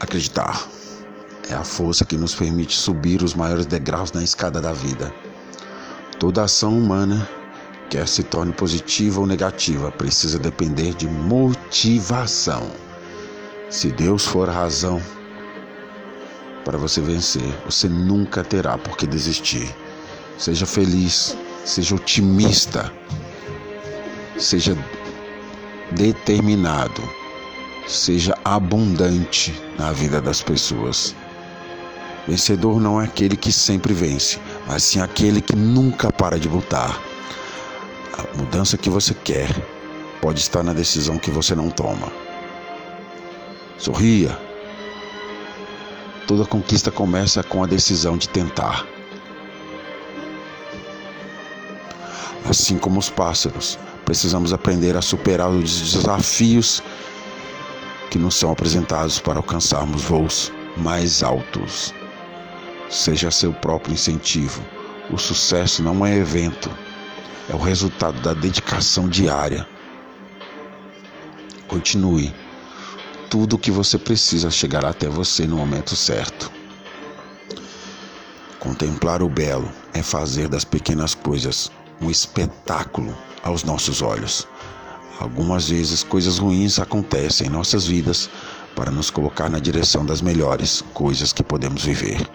Acreditar é a força que nos permite subir os maiores degraus na escada da vida. Toda ação humana, quer se torne positiva ou negativa, precisa depender de motivação. Se Deus for a razão para você vencer, você nunca terá por que desistir. Seja feliz, seja otimista, seja determinado, seja abundante na vida das pessoas. Vencedor não é aquele que sempre vence, mas sim aquele que nunca para de lutar. A mudança que você quer pode estar na decisão que você não toma. Sorria. Toda conquista começa com a decisão de tentar. Assim como os pássaros, precisamos aprender a superar os desafios que nos são apresentados para alcançarmos voos mais altos. Seja seu próprio incentivo. O sucesso não é evento, é o resultado da dedicação diária. Continue. Tudo o que você precisa chegará até você no momento certo. Contemplar o belo é fazer das pequenas coisas um espetáculo aos nossos olhos. Algumas vezes coisas ruins acontecem em nossas vidas para nos colocar na direção das melhores coisas que podemos viver.